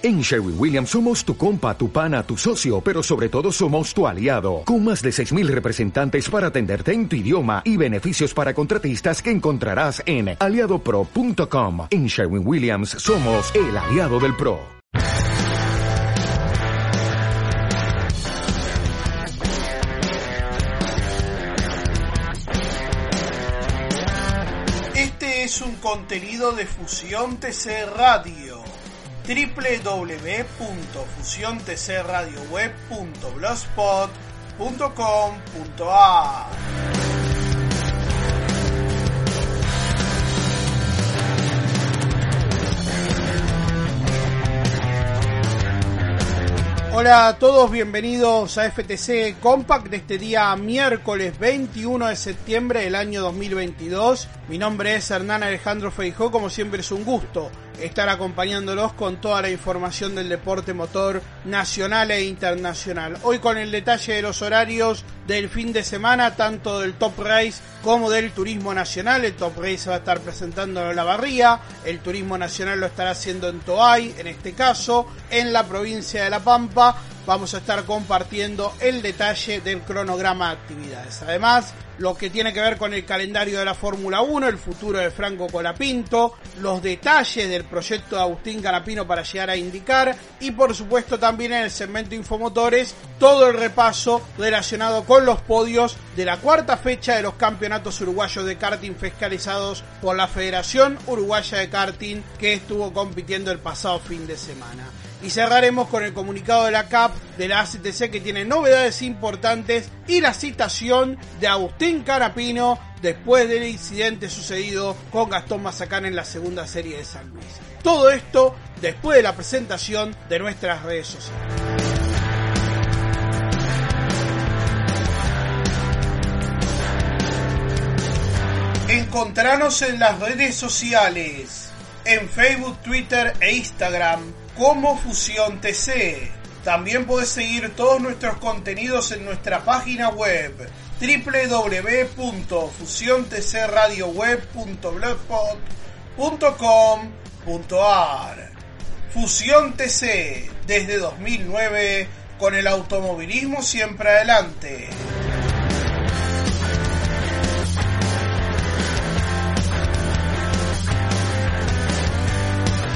En Sherwin Williams somos tu compa, tu pana, tu socio, pero sobre todo somos tu aliado, con más de 6.000 representantes para atenderte en tu idioma y beneficios para contratistas que encontrarás en aliadopro.com. En Sherwin Williams somos el aliado del PRO. Este es un contenido de Fusión TC Radio www.fusiontcradioweb.blogspot.com.ar Hola a todos, bienvenidos a FTC Compact de este día miércoles 21 de septiembre del año 2022. Mi nombre es Hernán Alejandro Feijó, como siempre es un gusto estar acompañándolos con toda la información del deporte motor nacional e internacional. Hoy con el detalle de los horarios del fin de semana, tanto del Top Race como del Turismo Nacional. El Top Race va a estar presentando en La Barría, el Turismo Nacional lo estará haciendo en Toay, en este caso, en la provincia de La Pampa. Vamos a estar compartiendo el detalle del cronograma de actividades. Además, lo que tiene que ver con el calendario de la Fórmula 1, el futuro de Franco Colapinto, los detalles del proyecto de Agustín Canapino para llegar a indicar y por supuesto también en el segmento Infomotores todo el repaso relacionado con los podios de la cuarta fecha de los campeonatos uruguayos de karting fiscalizados por la Federación Uruguaya de Karting que estuvo compitiendo el pasado fin de semana. Y cerraremos con el comunicado de la CAP de la ACTC que tiene novedades importantes y la citación de Agustín Carapino después del incidente sucedido con Gastón Mazacán en la segunda serie de San Luis. Todo esto después de la presentación de nuestras redes sociales. Encontranos en las redes sociales, en Facebook, Twitter e Instagram como Fusión TC. También puedes seguir todos nuestros contenidos en nuestra página web www.fusiontcradioweb.blogspot.com.ar Fusión TC desde 2009 con el automovilismo siempre adelante.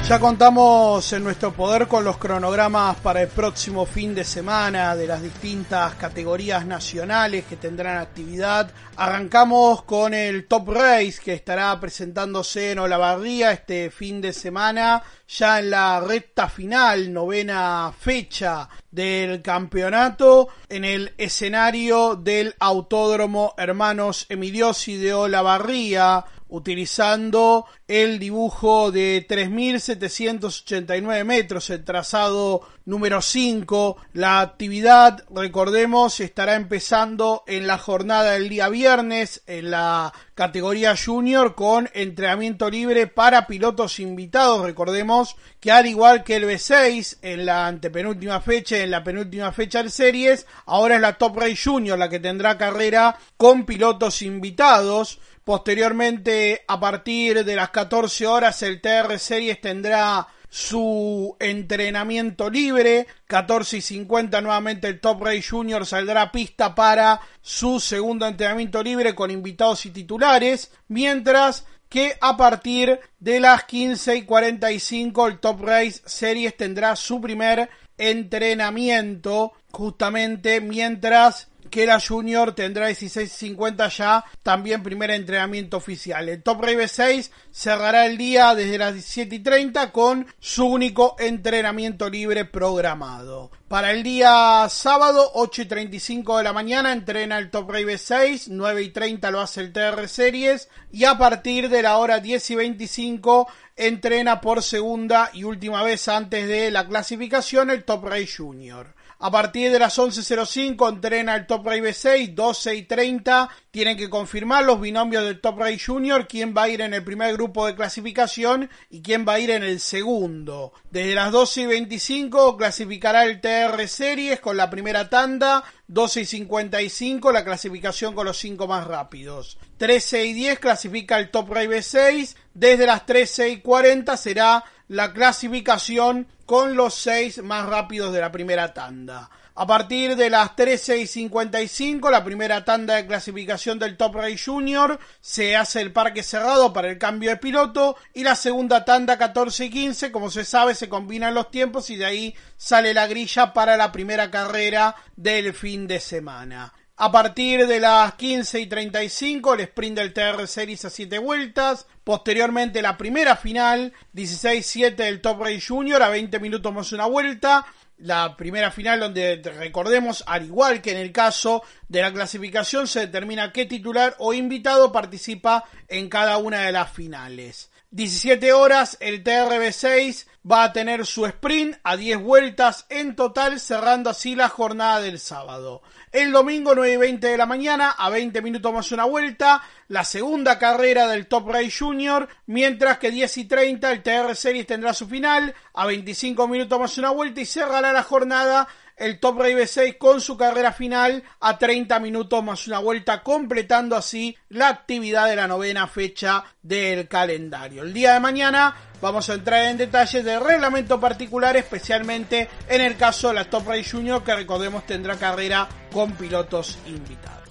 Ya contamos en nuestro poder con los cronogramas para el próximo fin de semana de las distintas categorías nacionales que tendrán actividad. Arrancamos con el Top Race que estará presentándose en Olavarría este fin de semana, ya en la recta final, novena fecha del campeonato, en el escenario del Autódromo Hermanos Emiliosi de Olavarría utilizando el dibujo de 3.789 metros, el trazado número 5. La actividad, recordemos, estará empezando en la jornada del día viernes en la categoría junior con entrenamiento libre para pilotos invitados. Recordemos que al igual que el B6 en la antepenúltima fecha, en la penúltima fecha de series, ahora es la Top Race Junior la que tendrá carrera con pilotos invitados. Posteriormente, a partir de las 14 horas, el TR Series tendrá su entrenamiento libre. 14 y 50 nuevamente el Top Race Junior saldrá a pista para su segundo entrenamiento libre con invitados y titulares. Mientras que a partir de las 15 y 45 el Top Race Series tendrá su primer entrenamiento justamente mientras la Junior tendrá 16.50 ya, también primer entrenamiento oficial. El Top Race 6 cerrará el día desde las 17.30 con su único entrenamiento libre programado. Para el día sábado, 8 y 35 de la mañana, entrena el Top Race 6, 9 y 30 lo hace el TR Series, y a partir de la hora 10 y 25 entrena por segunda y última vez antes de la clasificación el Top Race Junior. A partir de las 11.05 entrena el Top Race B6, 12 y 30. Tienen que confirmar los binomios del Top Race Junior, quién va a ir en el primer grupo de clasificación y quién va a ir en el segundo. Desde las 12 y 25 clasificará el TR Series con la primera tanda. 12 y 55 la clasificación con los 5 más rápidos. 13 y 10 clasifica el Top Race B6. Desde las 13 y 40 será la clasificación con los seis más rápidos de la primera tanda. A partir de las 13 y 55, la primera tanda de clasificación del Top Race Junior se hace el parque cerrado para el cambio de piloto y la segunda tanda 14 y 15, como se sabe, se combinan los tiempos y de ahí sale la grilla para la primera carrera del fin de semana. A partir de las 15 y 35, el sprint del TR Series a 7 vueltas. Posteriormente, la primera final, 16-7 del Top Race Junior, a 20 minutos más una vuelta la primera final donde recordemos, al igual que en el caso de la clasificación, se determina qué titular o invitado participa en cada una de las finales. 17 horas, el TRB6 va a tener su sprint a 10 vueltas en total, cerrando así la jornada del sábado. El domingo 9 y 20 de la mañana, a 20 minutos más una vuelta, la segunda carrera del Top Race Junior, mientras que 10 y 30 el TR Series tendrá su final, a 25 minutos más una vuelta y cerrará la jornada el Top Race 6 con su carrera final a 30 minutos más una vuelta, completando así la actividad de la novena fecha del calendario. El día de mañana vamos a entrar en detalles del reglamento particular, especialmente en el caso de la Top Race Junior, que recordemos tendrá carrera con pilotos invitados.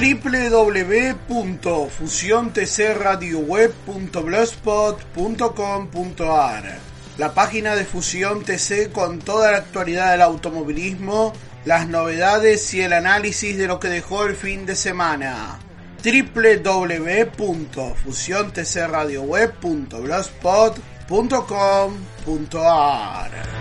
www.fusiontcradioweb.blogspot.com.ar La página de Fusión TC con toda la actualidad del automovilismo las novedades y el análisis de lo que dejó el fin de semana. www.fusiontcradioweb.blogspot.com.ar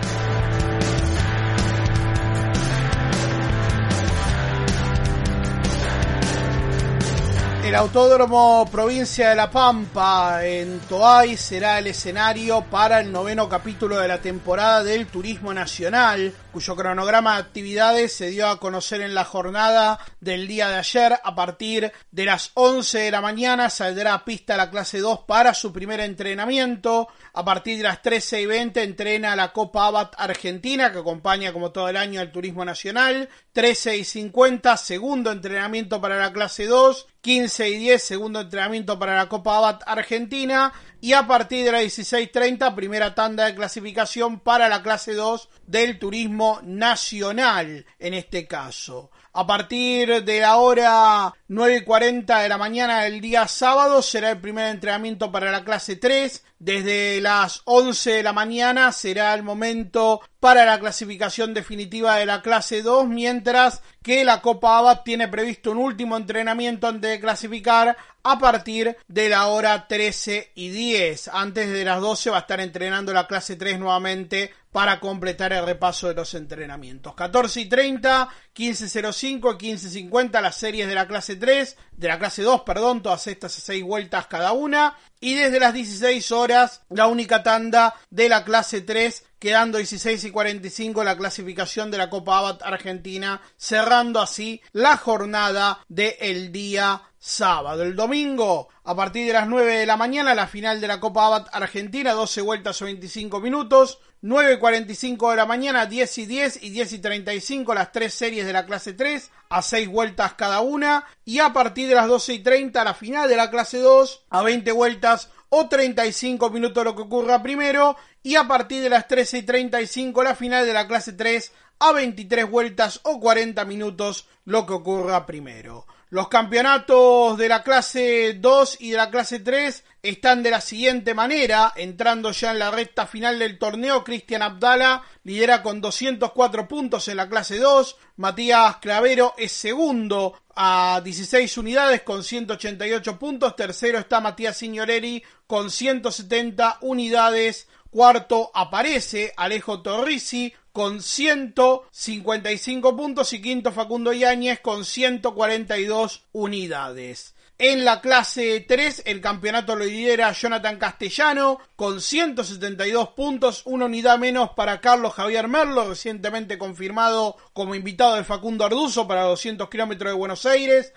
El Autódromo Provincia de La Pampa en Toay será el escenario para el noveno capítulo de la temporada del Turismo Nacional, cuyo cronograma de actividades se dio a conocer en la jornada del día de ayer. A partir de las 11 de la mañana saldrá a pista la clase 2 para su primer entrenamiento. A partir de las 13 y 20 entrena la Copa Abat Argentina, que acompaña como todo el año al Turismo Nacional. 13 y 50, segundo entrenamiento para la clase 2. 15 y 10, segundo entrenamiento para la Copa Abat Argentina. Y a partir de las 16.30, primera tanda de clasificación para la clase 2 del turismo nacional, en este caso. A partir de la hora 9.40 de la mañana del día sábado será el primer entrenamiento para la clase 3. Desde las 11 de la mañana será el momento para la clasificación definitiva de la clase 2, mientras que la Copa ABAT tiene previsto un último entrenamiento antes de clasificar a partir de la hora 13 y 10. Antes de las 12 va a estar entrenando la clase 3 nuevamente para completar el repaso de los entrenamientos. 14 y 30, 15.05 y 15.50 las series de la clase 3, de la clase 2, perdón, todas estas a 6 vueltas cada una. Y desde las 16 horas, la única tanda de la clase 3 quedando 16 y 45 la clasificación de la Copa Abat Argentina, cerrando así la jornada del día sábado. El domingo, a partir de las 9 de la mañana, la final de la Copa Abat Argentina, 12 vueltas o 25 minutos. 9 y 45 de la mañana, 10 y 10 y 10 y 35 las tres series de la clase 3 a 6 vueltas cada una. Y a partir de las 12 y 30 la final de la clase 2 a 20 vueltas o 35 minutos lo que ocurra primero y a partir de las 13 y 35 la final de la clase 3 a 23 vueltas o 40 minutos lo que ocurra primero. Los campeonatos de la clase 2 y de la clase 3 están de la siguiente manera, entrando ya en la recta final del torneo, Cristian Abdala lidera con 204 puntos en la clase 2, Matías Clavero es segundo a 16 unidades con 188 puntos, tercero está Matías Signorelli con 170 unidades, cuarto aparece Alejo Torrisi con 155 puntos y quinto Facundo Yáñez con 142 unidades. En la clase 3 el campeonato lo lidera Jonathan Castellano con 172 puntos, una unidad menos para Carlos Javier Merlo, recientemente confirmado como invitado de Facundo Arduzo para 200 kilómetros de Buenos Aires,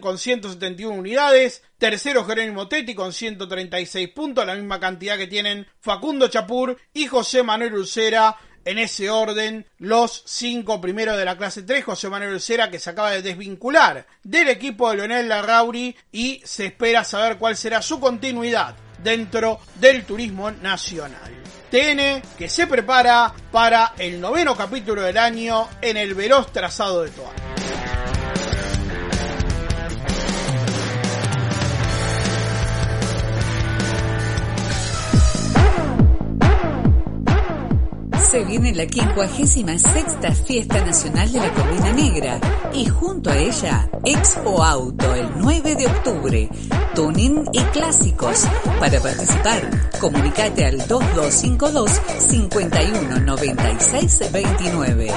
con 171 unidades. Tercero Jerónimo Tetti con 136 puntos, la misma cantidad que tienen Facundo Chapur y José Manuel Ulcera en ese orden los cinco primeros de la clase 3, José Manuel Cera que se acaba de desvincular del equipo de Leonel Larrauri y se espera saber cuál será su continuidad dentro del turismo nacional. TN que se prepara para el noveno capítulo del año en el veloz trazado de Toa. Se viene la 56 Fiesta Nacional de la Corvina Negra y junto a ella Expo Auto el 9 de octubre, tuning y clásicos. Para participar, comunicate al 2252 519629.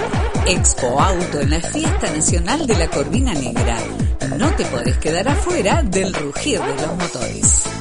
Expo Auto en la Fiesta Nacional de la Corvina Negra. No te podés quedar afuera del rugir de los motores.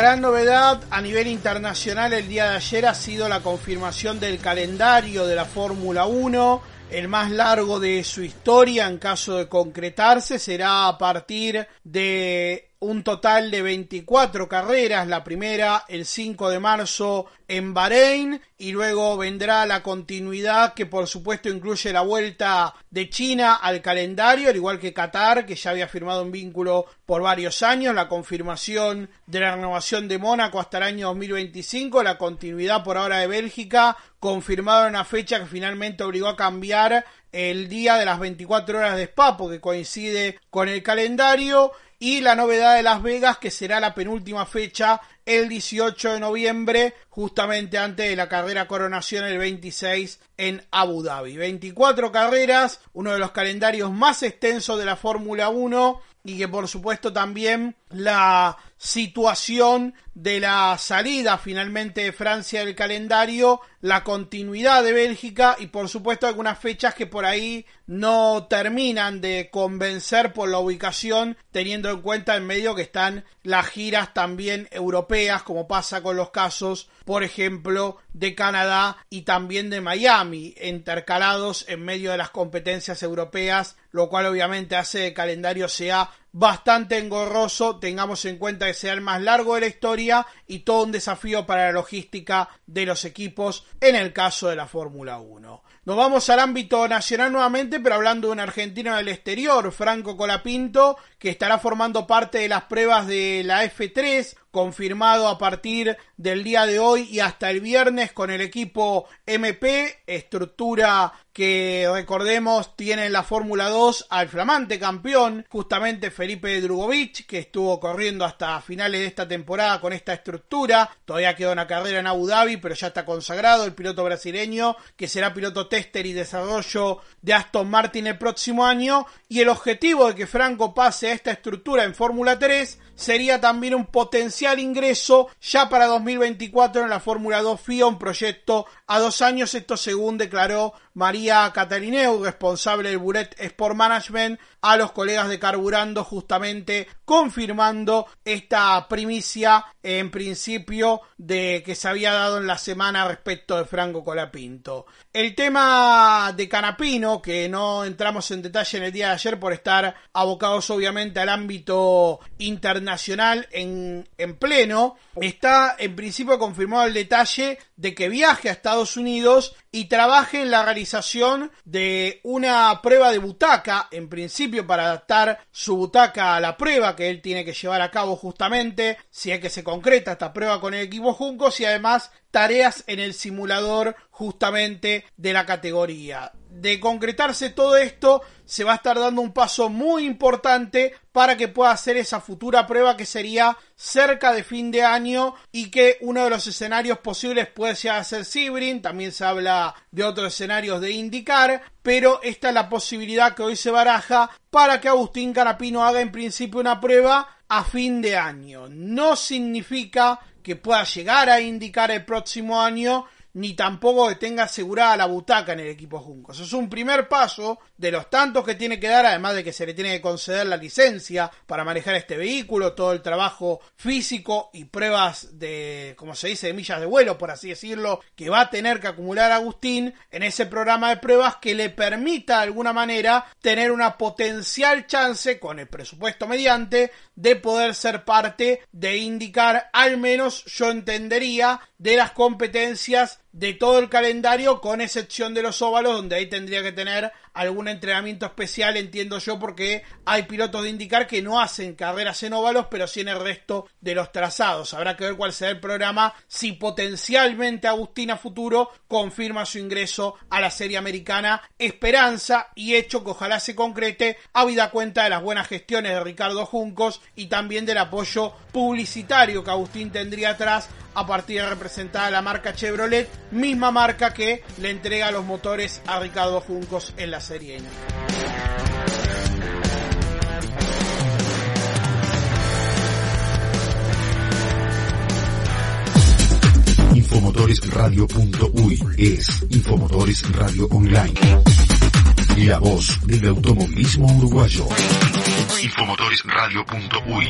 Gran novedad a nivel internacional el día de ayer ha sido la confirmación del calendario de la Fórmula 1. El más largo de su historia, en caso de concretarse, será a partir de un total de 24 carreras, la primera el 5 de marzo en Bahrein y luego vendrá la continuidad que por supuesto incluye la vuelta de China al calendario, al igual que Qatar, que ya había firmado un vínculo por varios años, la confirmación de la renovación de Mónaco hasta el año 2025, la continuidad por ahora de Bélgica, confirmada una fecha que finalmente obligó a cambiar el día de las 24 horas de Spa, porque coincide con el calendario y la novedad de Las Vegas que será la penúltima fecha el 18 de noviembre justamente antes de la carrera coronación el 26 en Abu Dhabi. 24 carreras, uno de los calendarios más extensos de la Fórmula 1 y que por supuesto también la situación de la salida finalmente de Francia del calendario, la continuidad de Bélgica y por supuesto algunas fechas que por ahí no terminan de convencer por la ubicación teniendo en cuenta en medio que están las giras también europeas como pasa con los casos por ejemplo de Canadá y también de Miami intercalados en medio de las competencias europeas lo cual obviamente hace que el calendario sea bastante engorroso, tengamos en cuenta que sea el más largo de la historia y todo un desafío para la logística de los equipos en el caso de la Fórmula 1. Nos vamos al ámbito nacional nuevamente, pero hablando de un argentino del exterior, Franco Colapinto, que estará formando parte de las pruebas de la F3, confirmado a partir del día de hoy y hasta el viernes con el equipo MP, estructura que recordemos tiene en la Fórmula 2 al flamante campeón, justamente Felipe Drugovich, que estuvo corriendo hasta finales de esta temporada con esta estructura, todavía queda una carrera en Abu Dhabi, pero ya está consagrado el piloto brasileño, que será piloto tester y desarrollo de Aston Martin el próximo año, y el objetivo de que Franco pase a esta estructura en Fórmula 3 sería también un potencial ingreso ya para 2024 en la Fórmula 2 FIA, un proyecto a dos años, esto según declaró María Catarineu, responsable del Buret Sport Management, a los colegas de Carburando, justamente confirmando esta primicia en principio de que se había dado en la semana respecto de Franco Colapinto. El tema de Canapino, que no entramos en detalle en el día de ayer por estar abocados obviamente al ámbito internacional en, en pleno, está en principio confirmado el detalle de que viaje a Estados Unidos y trabaje en la realización de una prueba de butaca, en principio para adaptar su butaca a la prueba que él tiene que llevar a cabo justamente, si es que se concreta esta prueba con el equipo Juncos y además tareas en el simulador justamente de la categoría. De concretarse todo esto, se va a estar dando un paso muy importante para que pueda hacer esa futura prueba que sería cerca de fin de año y que uno de los escenarios posibles puede ser Sibrin, también se habla de otros escenarios de indicar, pero esta es la posibilidad que hoy se baraja para que Agustín Carapino haga en principio una prueba a fin de año. No significa que pueda llegar a indicar el próximo año, ni tampoco que tenga asegurada la butaca en el equipo Juncos. Es un primer paso de los tantos que tiene que dar, además de que se le tiene que conceder la licencia para manejar este vehículo, todo el trabajo físico y pruebas de, como se dice, de millas de vuelo, por así decirlo, que va a tener que acumular Agustín en ese programa de pruebas que le permita de alguna manera tener una potencial chance, con el presupuesto mediante, de poder ser parte de indicar, al menos yo entendería, de las competencias de todo el calendario, con excepción de los óvalos, donde ahí tendría que tener algún entrenamiento especial, entiendo yo, porque hay pilotos de indicar que no hacen carreras en óvalos, pero sí en el resto de los trazados. Habrá que ver cuál será el programa si potencialmente Agustina Futuro confirma su ingreso a la serie americana. Esperanza y hecho que ojalá se concrete, habida cuenta de las buenas gestiones de Ricardo Juncos y también del apoyo publicitario que Agustín tendría atrás a partir de representar la marca Chevrolet, misma marca que le entrega los motores a Ricardo Juncos en la serie N. Infomotoresradio.uy es Infomotores Radio Online. La voz del automovilismo uruguayo. Infomotoresradio.uy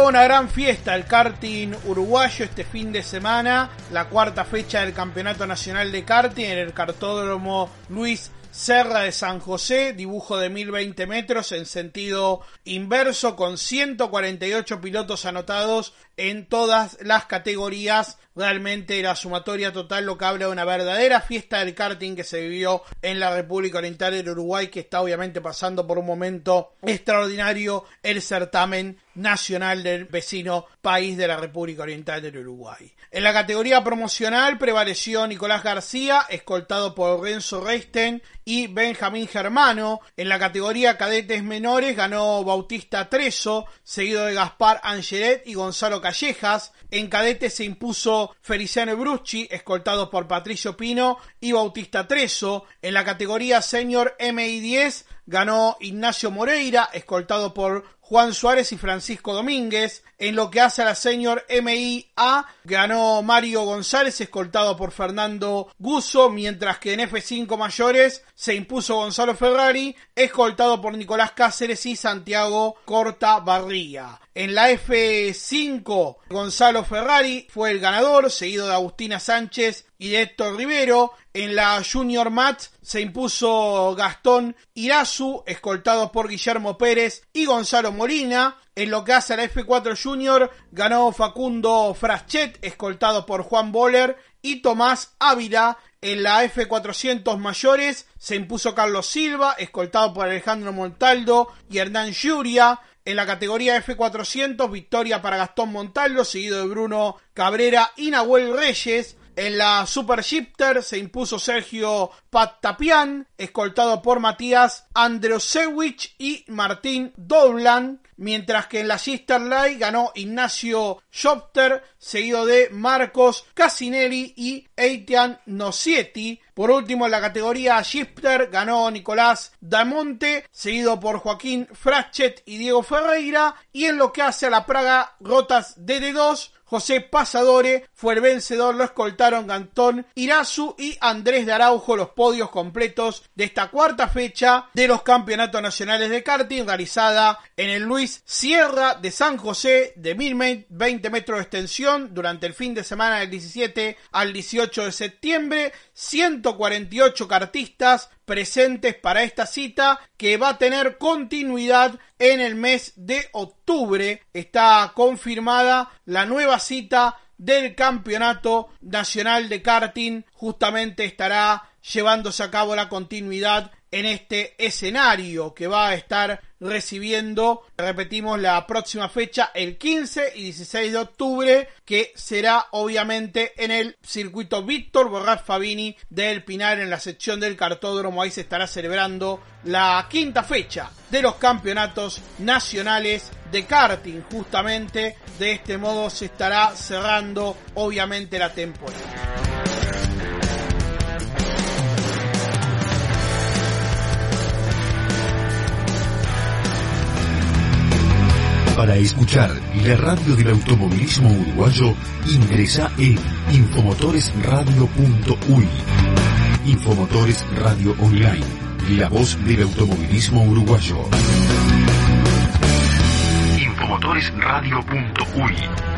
una gran fiesta el karting uruguayo este fin de semana, la cuarta fecha del Campeonato Nacional de Karting en el cartódromo Luis Serra de San José, dibujo de 1020 metros en sentido inverso, con 148 pilotos anotados en todas las categorías. Realmente la sumatoria total lo que habla de una verdadera fiesta del karting que se vivió en la República Oriental del Uruguay, que está obviamente pasando por un momento extraordinario el certamen nacional del vecino país de la República Oriental del Uruguay. En la categoría promocional prevaleció Nicolás García, escoltado por Renzo Reisten y Benjamín Germano. En la categoría cadetes menores ganó Bautista Treso, seguido de Gaspar Angelet y Gonzalo Callejas. En cadetes se impuso Feliciano Bruschi, escoltado por Patricio Pino y Bautista Treso. En la categoría senior MI10 ganó Ignacio Moreira, escoltado por Juan Suárez y Francisco Domínguez. En lo que hace a la senior MIA, ganó Mario González, escoltado por Fernando Guso, mientras que en F5 mayores se impuso Gonzalo Ferrari, escoltado por Nicolás Cáceres y Santiago Corta Barría. En la F5, Gonzalo Ferrari fue el ganador, seguido de Agustina Sánchez y de Héctor Rivero. En la Junior Match se impuso Gastón Irazu, escoltado por Guillermo Pérez y Gonzalo Molina. En lo que hace a la F4 Junior, ganó Facundo Fraschet, escoltado por Juan Boller y Tomás Ávila. En la F400 mayores se impuso Carlos Silva, escoltado por Alejandro Montaldo y Hernán Yuria. En la categoría F400, victoria para Gastón Montaldo, seguido de Bruno Cabrera y Nahuel Reyes. En la Super Shifter se impuso Sergio Patapian, escoltado por Matías Androsewicz y Martín Doblan, mientras que en la Shifter Light ganó Ignacio Schopter, seguido de Marcos Casinelli y Eitian Nocietti. Por último, en la categoría Shifter ganó Nicolás Damonte, seguido por Joaquín Fraschet y Diego Ferreira. Y en lo que hace a la Praga Rotas DD2, José Pasadore fue el vencedor, lo escoltaron Gantón Irazu y Andrés de Araujo, los podios completos de esta cuarta fecha de los campeonatos nacionales de karting realizada en el Luis Sierra de San José de 1020 metros de extensión durante el fin de semana del 17 al 18 de septiembre. 148 cartistas presentes para esta cita que va a tener continuidad en el mes de octubre. Está confirmada la nueva cita del Campeonato Nacional de Karting. Justamente estará llevándose a cabo la continuidad en este escenario que va a estar recibiendo, repetimos, la próxima fecha el 15 y 16 de octubre, que será obviamente en el circuito Víctor Borrás Fabini del Pinar en la sección del cartódromo. Ahí se estará celebrando la quinta fecha de los campeonatos nacionales de karting. Justamente de este modo se estará cerrando obviamente la temporada. Para escuchar la radio del automovilismo uruguayo, ingresa en infomotoresradio.uy. Infomotores Radio Online, la voz del automovilismo uruguayo. Infomotoresradio.uy.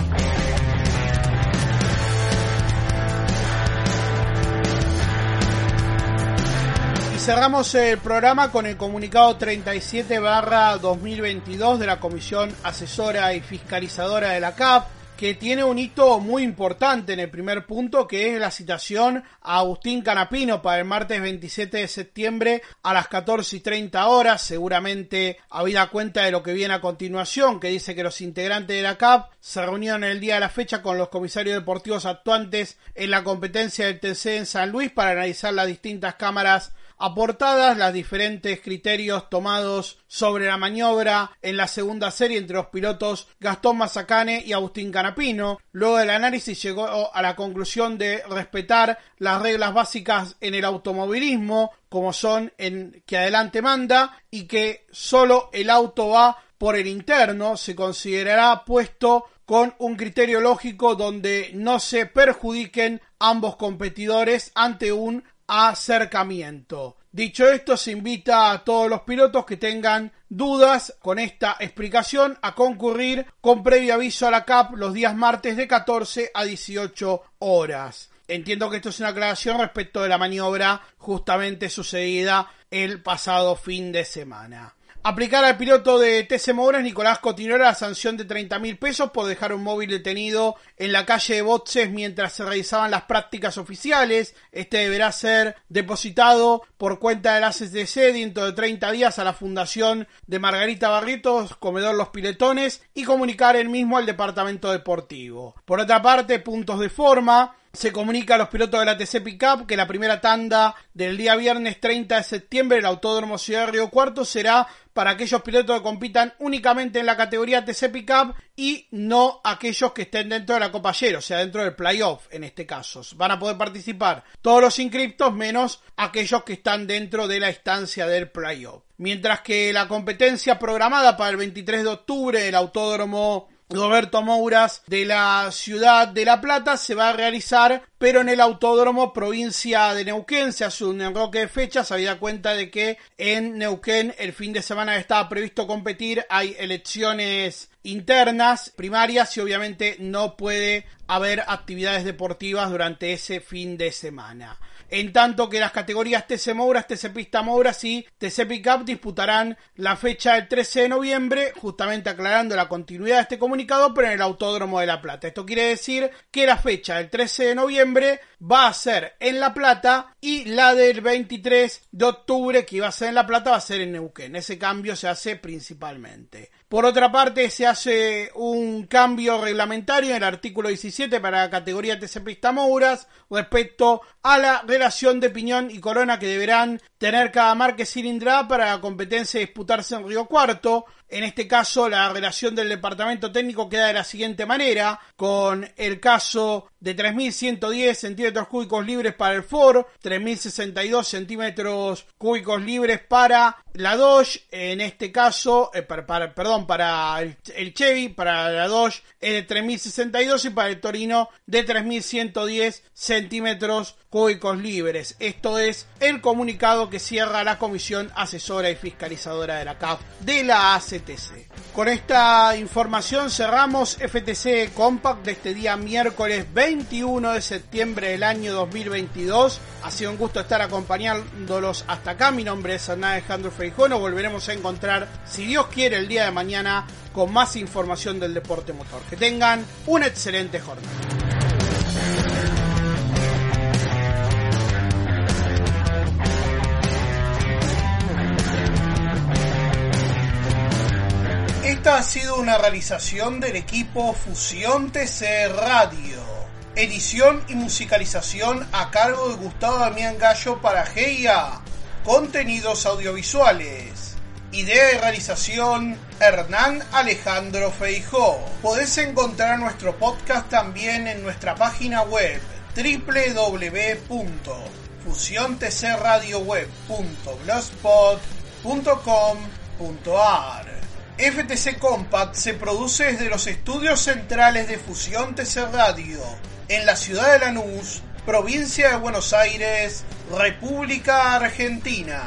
cerramos el programa con el comunicado 37 barra 2022 de la Comisión Asesora y Fiscalizadora de la CAP, que tiene un hito muy importante en el primer punto, que es la citación a Agustín Canapino para el martes 27 de septiembre a las 14 y 30 horas, seguramente habida cuenta de lo que viene a continuación, que dice que los integrantes de la CAP se reunieron el día de la fecha con los comisarios deportivos actuantes en la competencia del TC en San Luis para analizar las distintas cámaras aportadas los diferentes criterios tomados sobre la maniobra en la segunda serie entre los pilotos Gastón Mazacane y Agustín Canapino. Luego del análisis llegó a la conclusión de respetar las reglas básicas en el automovilismo, como son en que adelante manda y que solo el auto va por el interno, se considerará puesto con un criterio lógico donde no se perjudiquen ambos competidores ante un acercamiento. Dicho esto, se invita a todos los pilotos que tengan dudas con esta explicación a concurrir con previo aviso a la CAP los días martes de 14 a 18 horas. Entiendo que esto es una aclaración respecto de la maniobra justamente sucedida el pasado fin de semana. Aplicar al piloto de TC Mouras, Nicolás Cotinora, la sanción de 30 mil pesos por dejar un móvil detenido en la calle de Botzes mientras se realizaban las prácticas oficiales. Este deberá ser depositado por cuenta de la CCC dentro de 30 días a la Fundación de Margarita Barritos, Comedor Los Piletones, y comunicar el mismo al Departamento Deportivo. Por otra parte, puntos de forma se comunica a los pilotos de la TC Pickup que la primera tanda del día viernes 30 de septiembre el Autódromo Ciudad de Río Cuarto será para aquellos pilotos que compitan únicamente en la categoría TC Pickup y no aquellos que estén dentro de la Copa Ayer, o sea, dentro del playoff en este caso. Van a poder participar todos los inscriptos menos aquellos que están dentro de la estancia del playoff. Mientras que la competencia programada para el 23 de octubre del Autódromo Roberto Mouras de la ciudad de La Plata se va a realizar, pero en el Autódromo Provincia de Neuquén se hace un enroque de fechas, habida cuenta de que en Neuquén el fin de semana estaba previsto competir hay elecciones internas, primarias y obviamente no puede haber actividades deportivas durante ese fin de semana en tanto que las categorías TC Mouras, TC Pista Mouras y TC Pickup disputarán la fecha del 13 de noviembre, justamente aclarando la continuidad de este comunicado, pero en el Autódromo de La Plata. Esto quiere decir que la fecha del 13 de noviembre septiembre va a ser en La Plata y la del 23 de octubre que iba a ser en La Plata va a ser en Neuquén. Ese cambio se hace principalmente. Por otra parte, se hace un cambio reglamentario en el artículo 17 para la categoría TC Pista Mouras respecto a la relación de piñón y corona que deberán tener cada marca cilindrada para la competencia disputarse en Río Cuarto. En este caso, la relación del departamento técnico queda de la siguiente manera, con el caso de 3.110 centímetros cúbicos libres para el Ford, 3.062 centímetros cúbicos libres para la Dodge, en este caso, eh, para, perdón, para el, Chevy, para la Dodge es de 3.062 y para el Torino de 3.110 centímetros cúbicos libres. Esto es el comunicado que cierra la Comisión Asesora y Fiscalizadora de la CAF de la ACTC. Con esta información cerramos FTC Compact de este día miércoles 21 de septiembre del año 2022. Ha sido un gusto estar acompañándolos hasta acá. Mi nombre es Alejandro Feijón. Nos volveremos a encontrar, si Dios quiere, el día de mañana con más información del deporte motor. Que tengan una excelente jornada. Esta ha sido una realización del equipo Fusión TC Radio. Edición y musicalización a cargo de Gustavo Damián Gallo para GIA. Contenidos audiovisuales. Idea y realización Hernán Alejandro Feijó. Podés encontrar nuestro podcast también en nuestra página web www.fusiontcradioweb.blogspot.com.ar FTC Compact se produce desde los estudios centrales de Fusión TC Radio, en la ciudad de Lanús, provincia de Buenos Aires, República Argentina.